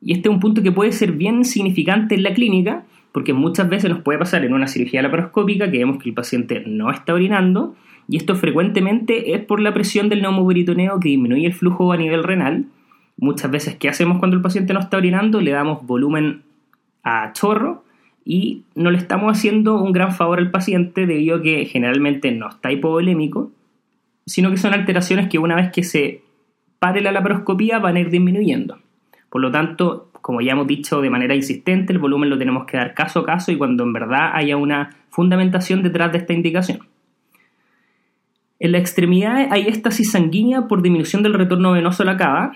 Y este es un punto que puede ser bien significante en la clínica porque muchas veces nos puede pasar en una cirugía laparoscópica que vemos que el paciente no está orinando y esto frecuentemente es por la presión del neumoperitoneo que disminuye el flujo a nivel renal. Muchas veces, ¿qué hacemos cuando el paciente no está orinando? Le damos volumen a chorro y no le estamos haciendo un gran favor al paciente debido a que generalmente no está hipovolémico, sino que son alteraciones que una vez que se pare la laparoscopía van a ir disminuyendo. Por lo tanto, como ya hemos dicho de manera insistente, el volumen lo tenemos que dar caso a caso y cuando en verdad haya una fundamentación detrás de esta indicación. En la extremidad hay éstasis sanguínea por disminución del retorno venoso a la cava,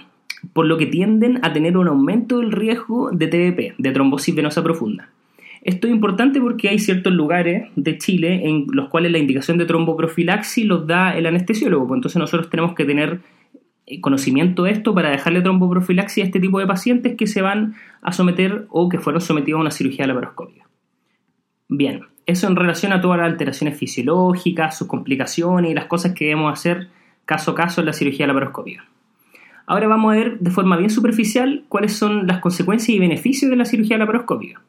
por lo que tienden a tener un aumento del riesgo de TBP, de trombosis venosa profunda. Esto es importante porque hay ciertos lugares de Chile en los cuales la indicación de tromboprofilaxis los da el anestesiólogo, pues entonces nosotros tenemos que tener eh, conocimiento de esto para dejarle tromboprofilaxis a este tipo de pacientes que se van a someter o que fueron sometidos a una cirugía laparoscópica. Bien, eso en relación a todas las alteraciones fisiológicas, sus complicaciones y las cosas que debemos hacer caso a caso en la cirugía laparoscópica. Ahora vamos a ver de forma bien superficial cuáles son las consecuencias y beneficios de la cirugía laparoscópica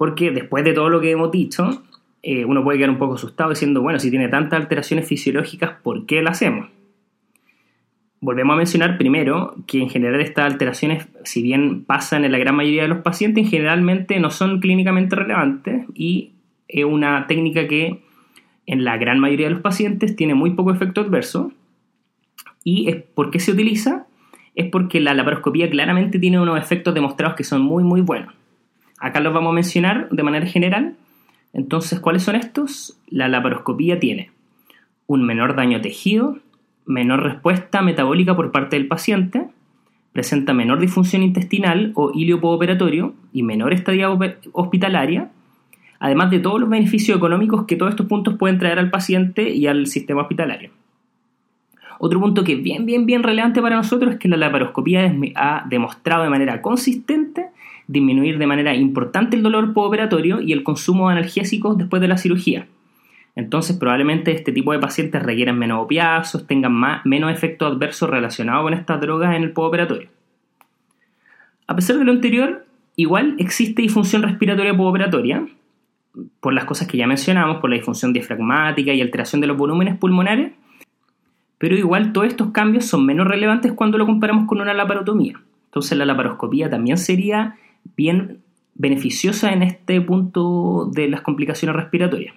porque después de todo lo que hemos dicho, eh, uno puede quedar un poco asustado diciendo, bueno, si tiene tantas alteraciones fisiológicas, ¿por qué la hacemos? Volvemos a mencionar primero que en general estas alteraciones, si bien pasan en la gran mayoría de los pacientes, generalmente no son clínicamente relevantes y es una técnica que en la gran mayoría de los pacientes tiene muy poco efecto adverso. ¿Y por qué se utiliza? Es porque la laparoscopía claramente tiene unos efectos demostrados que son muy, muy buenos. Acá los vamos a mencionar de manera general. Entonces, ¿cuáles son estos? La laparoscopía tiene un menor daño tejido, menor respuesta metabólica por parte del paciente, presenta menor disfunción intestinal o ilio postoperatorio y menor estadía hospitalaria, además de todos los beneficios económicos que todos estos puntos pueden traer al paciente y al sistema hospitalario. Otro punto que es bien, bien, bien relevante para nosotros es que la laparoscopía ha demostrado de manera consistente disminuir de manera importante el dolor postoperatorio y el consumo de analgésicos después de la cirugía. Entonces, probablemente este tipo de pacientes requieran menos opiáceos, tengan más, menos efectos adversos relacionados con estas drogas en el postoperatorio. A pesar de lo anterior, igual existe disfunción respiratoria postoperatoria, por las cosas que ya mencionamos, por la disfunción diafragmática y alteración de los volúmenes pulmonares, pero igual todos estos cambios son menos relevantes cuando lo comparamos con una laparotomía. Entonces la laparoscopía también sería bien beneficiosa en este punto de las complicaciones respiratorias.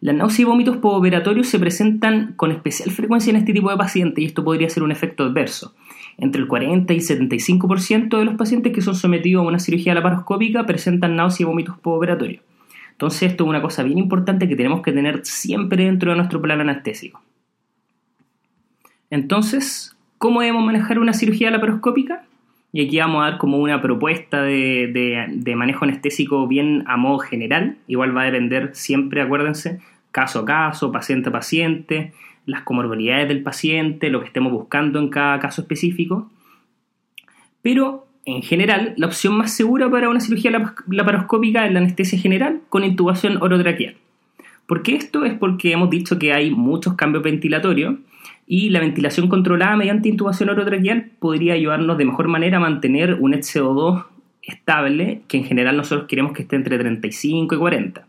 Las náuseas y vómitos postoperatorios se presentan con especial frecuencia en este tipo de pacientes y esto podría ser un efecto adverso. Entre el 40 y 75% de los pacientes que son sometidos a una cirugía laparoscópica presentan náuseas y vómitos postoperatorios. Entonces esto es una cosa bien importante que tenemos que tener siempre dentro de nuestro plan anestésico. Entonces, ¿cómo debemos manejar una cirugía laparoscópica? Y aquí vamos a dar como una propuesta de, manejo anestésico bien a modo general. Igual va a depender siempre, acuérdense, caso a caso, paciente a paciente, las comorbilidades del paciente, lo que estemos buscando en cada caso específico. Pero en general, la opción más segura para una cirugía laparoscópica es la anestesia general con intubación orotraqueal. ¿Por qué esto? Es porque hemos dicho que hay muchos cambios ventilatorios y la ventilación controlada mediante intubación orotraqueal podría ayudarnos de mejor manera a mantener un SO2 estable, que en general nosotros queremos que esté entre 35 y 40.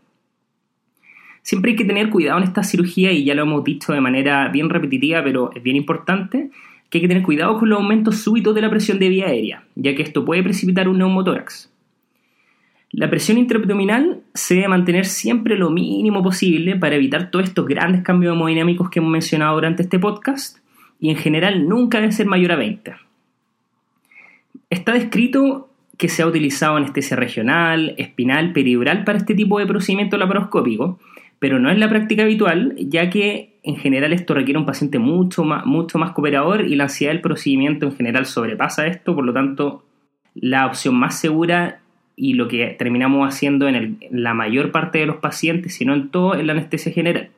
Siempre hay que tener cuidado en esta cirugía y ya lo hemos dicho de manera bien repetitiva, pero es bien importante, que hay que tener cuidado con los aumentos súbitos de la presión de vía aérea, ya que esto puede precipitar un neumotórax. La presión intraabdominal se debe mantener siempre lo mínimo posible para evitar todos estos grandes cambios hemodinámicos que hemos mencionado durante este podcast y en general nunca debe ser mayor a 20. Está descrito que se ha utilizado anestesia regional, espinal, peridural para este tipo de procedimiento laparoscópico, pero no es la práctica habitual, ya que en general esto requiere un paciente mucho más, mucho más cooperador y la ansiedad del procedimiento en general sobrepasa esto, por lo tanto la opción más segura y lo que terminamos haciendo en, la mayor parte de los pacientes, si no en todo, es la anestesia general.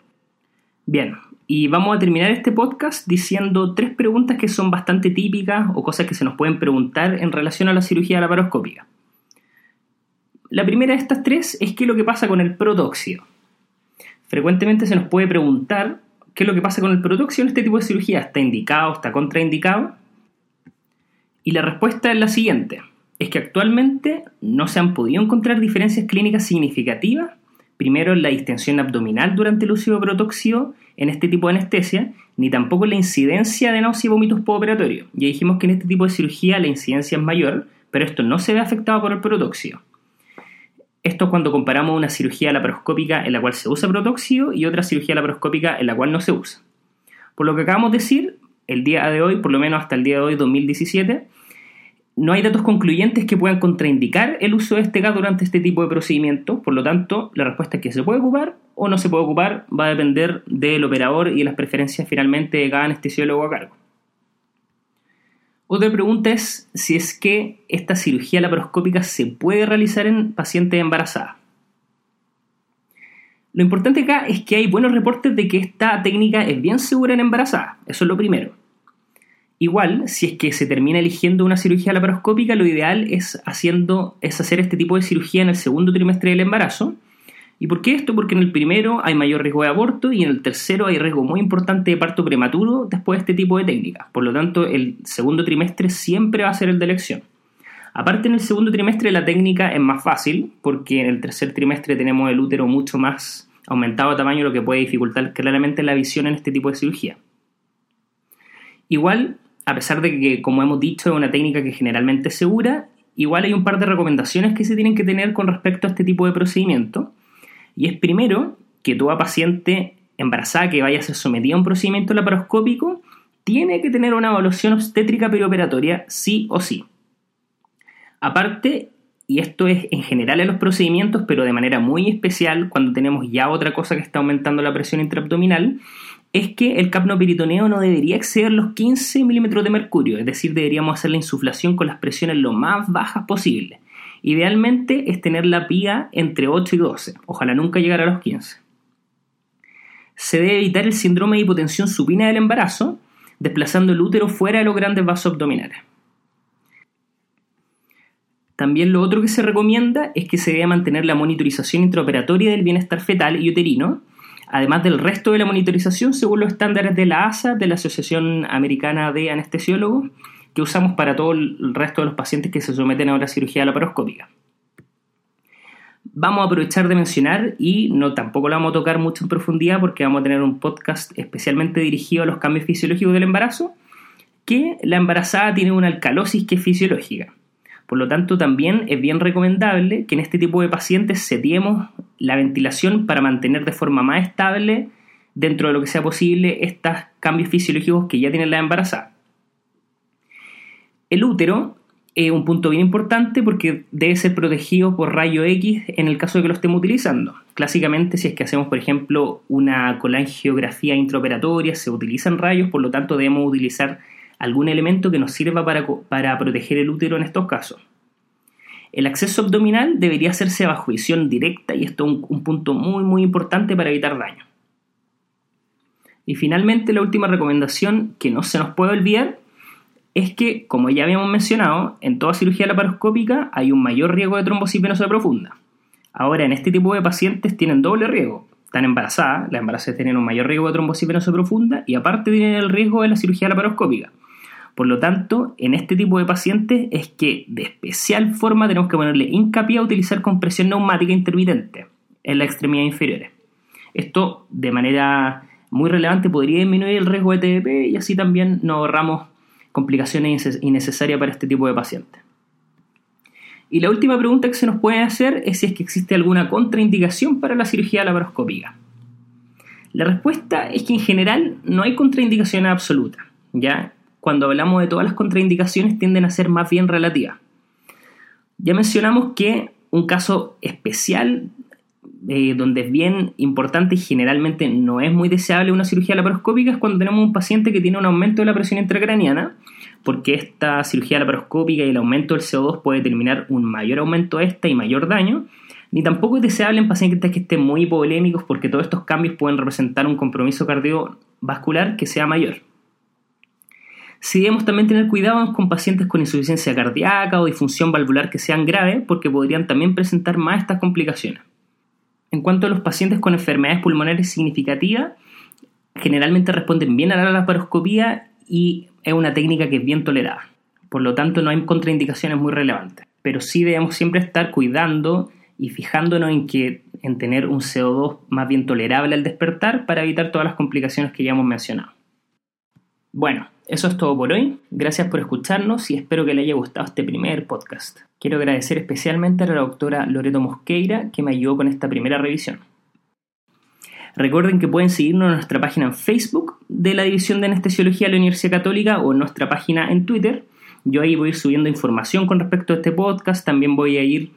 Bien, y vamos a terminar este podcast diciendo tres preguntas que son bastante típicas o cosas que se nos pueden preguntar en relación a la cirugía laparoscópica. La primera de estas tres es qué es lo que pasa con el protóxido. Frecuentemente se nos puede preguntar qué es lo que pasa con el protóxido en este tipo de cirugía. ¿Está indicado? ¿Está contraindicado? Y la respuesta es la siguiente es que actualmente no se han podido encontrar diferencias clínicas significativas, primero en la distensión abdominal durante el uso de protóxido en este tipo de anestesia, ni tampoco en la incidencia de náuseas y vómitos postoperatorios. Ya dijimos que en este tipo de cirugía la incidencia es mayor, pero esto no se ve afectado por el protóxido. Esto es cuando comparamos una cirugía laparoscópica en la cual se usa protóxido y otra cirugía laparoscópica en la cual no se usa. Por lo que acabamos de decir, el día de hoy, por lo menos hasta el día de hoy 2017, no hay datos concluyentes que puedan contraindicar el uso de este gas durante este tipo de procedimiento, por lo tanto, la respuesta es que se puede ocupar o no se puede ocupar va a depender del operador y de las preferencias finalmente de cada anestesiólogo a cargo. Otra pregunta es si es que esta cirugía laparoscópica se puede realizar en pacientes embarazadas. Lo importante acá es que hay buenos reportes de que esta técnica es bien segura en embarazadas, eso es lo primero. Igual, si es que se termina eligiendo una cirugía laparoscópica, lo ideal es, haciendo, es hacer este tipo de cirugía en el segundo trimestre del embarazo, ¿Y por qué esto? Porque en el primero hay mayor riesgo de aborto y en el tercero hay riesgo muy importante de parto prematuro después de este tipo de técnicas. Por lo tanto, el segundo trimestre siempre va a ser el de elección. Aparte, en el segundo trimestre la técnica es más fácil porque en el tercer trimestre tenemos el útero mucho más aumentado de tamaño, lo que puede dificultar claramente la visión en este tipo de cirugía. Igual, a pesar de que, como hemos dicho, es una técnica que generalmente es segura, igual hay un par de recomendaciones que se tienen que tener con respecto a este tipo de procedimiento y es primero que toda paciente embarazada que vaya a ser sometida a un procedimiento laparoscópico tiene que tener una evaluación obstétrica perioperatoria sí o sí. Aparte, y esto es en general en los procedimientos, pero de manera muy especial cuando tenemos ya otra cosa que está aumentando la presión intraabdominal, es que el capnoperitoneo no debería exceder los 15 milímetros de mercurio, es decir, deberíamos hacer la insuflación con las presiones lo más bajas posible. Idealmente es tener la PIA entre 8 y 12, ojalá nunca llegar a los 15. Se debe evitar el síndrome de hipotensión supina del embarazo, desplazando el útero fuera de los grandes vasos abdominales. También lo otro que se recomienda es que se debe mantener la monitorización intraoperatoria del bienestar fetal y uterino, además del resto de la monitorización según los estándares de la ASA, de la Asociación Americana de Anestesiólogos, que usamos para todo el resto de los pacientes que se someten a una cirugía laparoscópica. Vamos a aprovechar de mencionar, y no tampoco lo vamos a tocar mucho en profundidad porque vamos a tener un podcast especialmente dirigido a los cambios fisiológicos del embarazo, que la embarazada tiene una alcalosis que es fisiológica. Por lo tanto, también es bien recomendable que en este tipo de pacientes setiemos la ventilación para mantener de forma más estable, dentro de lo que sea posible, estos cambios fisiológicos que ya tiene la embarazada. El útero es un punto bien importante porque debe ser protegido por rayo X en el caso de que lo estemos utilizando. Clásicamente, si es que hacemos, por ejemplo, una colangiografía intraoperatoria, se utilizan rayos, por lo tanto debemos utilizar algún elemento que nos sirva para, para proteger el útero en estos casos. El acceso abdominal debería hacerse bajo visión directa y esto es un, un punto muy muy importante para evitar daño. Y finalmente la última recomendación que no se nos puede olvidar es que, como ya habíamos mencionado, en toda cirugía laparoscópica hay un mayor riesgo de trombosis venosa profunda. Ahora, en este tipo de pacientes tienen doble riesgo. Están embarazadas, las embarazadas tienen un mayor riesgo de trombosis venosa profunda y aparte tienen el riesgo de la cirugía laparoscópica. Por lo tanto, en este tipo de pacientes es que de especial forma tenemos que ponerle hincapié a utilizar compresión neumática intermitente en la extremidad inferior. Esto, de manera muy relevante, podría disminuir el riesgo de TDP y así también nos ahorramos complicaciones innecesarias para este tipo de pacientes. Y la última pregunta que se nos puede hacer es si es que existe alguna contraindicación para la cirugía laparoscópica. La respuesta es que en general no hay contraindicación absoluta, ¿ya? Cuando hablamos de todas las contraindicaciones tienden a ser más bien relativas. Ya mencionamos que un caso especial eh, donde es bien importante y generalmente no es muy deseable una cirugía laparoscópica es cuando tenemos un paciente que tiene un aumento de la presión intracraniana, porque esta cirugía laparoscópica y el aumento del CO2 puede determinar un mayor aumento de esta y mayor daño, ni tampoco es deseable en pacientes que estén muy hipovolémicos porque todos estos cambios pueden representar un compromiso cardiovascular que sea mayor. Si debemos también tener cuidado con pacientes con insuficiencia cardíaca o disfunción valvular que sean graves porque podrían también presentar más estas complicaciones. En cuanto a los pacientes con enfermedades pulmonares significativas, generalmente responden bien a la laparoscopía y es una técnica que es bien tolerada. Por lo tanto, no hay contraindicaciones muy relevantes. Pero sí debemos siempre estar cuidando y fijándonos en, que, en tener un CO2 más bien tolerable al despertar para evitar todas las complicaciones que ya hemos mencionado. Bueno, eso es todo por hoy. Gracias por escucharnos y espero que le haya gustado este primer podcast. Quiero agradecer especialmente a la doctora Loreto Mosqueira que me ayudó con esta primera revisión. Recuerden que pueden seguirnos en nuestra página en Facebook de la División de Anestesiología de la Universidad Católica o en nuestra página en Twitter. Yo ahí voy a ir subiendo información con respecto a este podcast. También voy a ir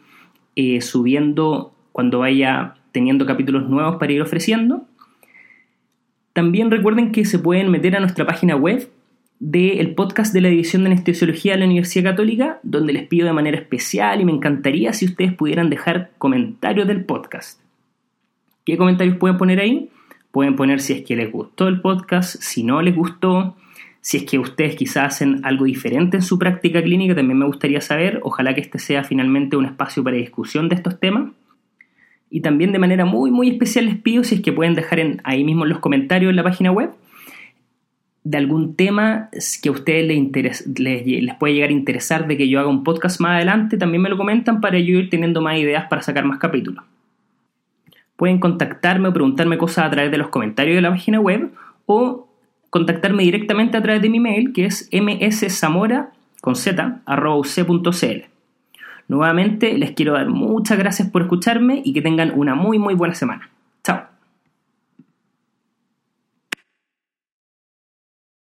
eh, subiendo cuando vaya teniendo capítulos nuevos para ir ofreciendo. También recuerden que se pueden meter a nuestra página web del podcast de la División de Anestesiología de la Universidad Católica, donde les pido de manera especial y me encantaría si ustedes pudieran dejar comentarios del podcast. ¿Qué comentarios pueden poner ahí? Pueden poner si es que les gustó el podcast, si no les gustó, si es que ustedes quizás hacen algo diferente en su práctica clínica, también me gustaría saber. Ojalá que este sea finalmente un espacio para discusión de estos temas. Y también de manera muy, muy especial les pido si es que pueden dejar en, ahí mismo en los comentarios en la página web de algún tema que a ustedes les, puede llegar a interesar de que yo haga un podcast más adelante, también me lo comentan para yo ir teniendo más ideas para sacar más capítulos. Pueden contactarme o preguntarme cosas a través de los comentarios de la página web o contactarme directamente a través de mi mail que es mszamora con z, Nuevamente les quiero dar muchas gracias por escucharme y que tengan una muy muy buena semana.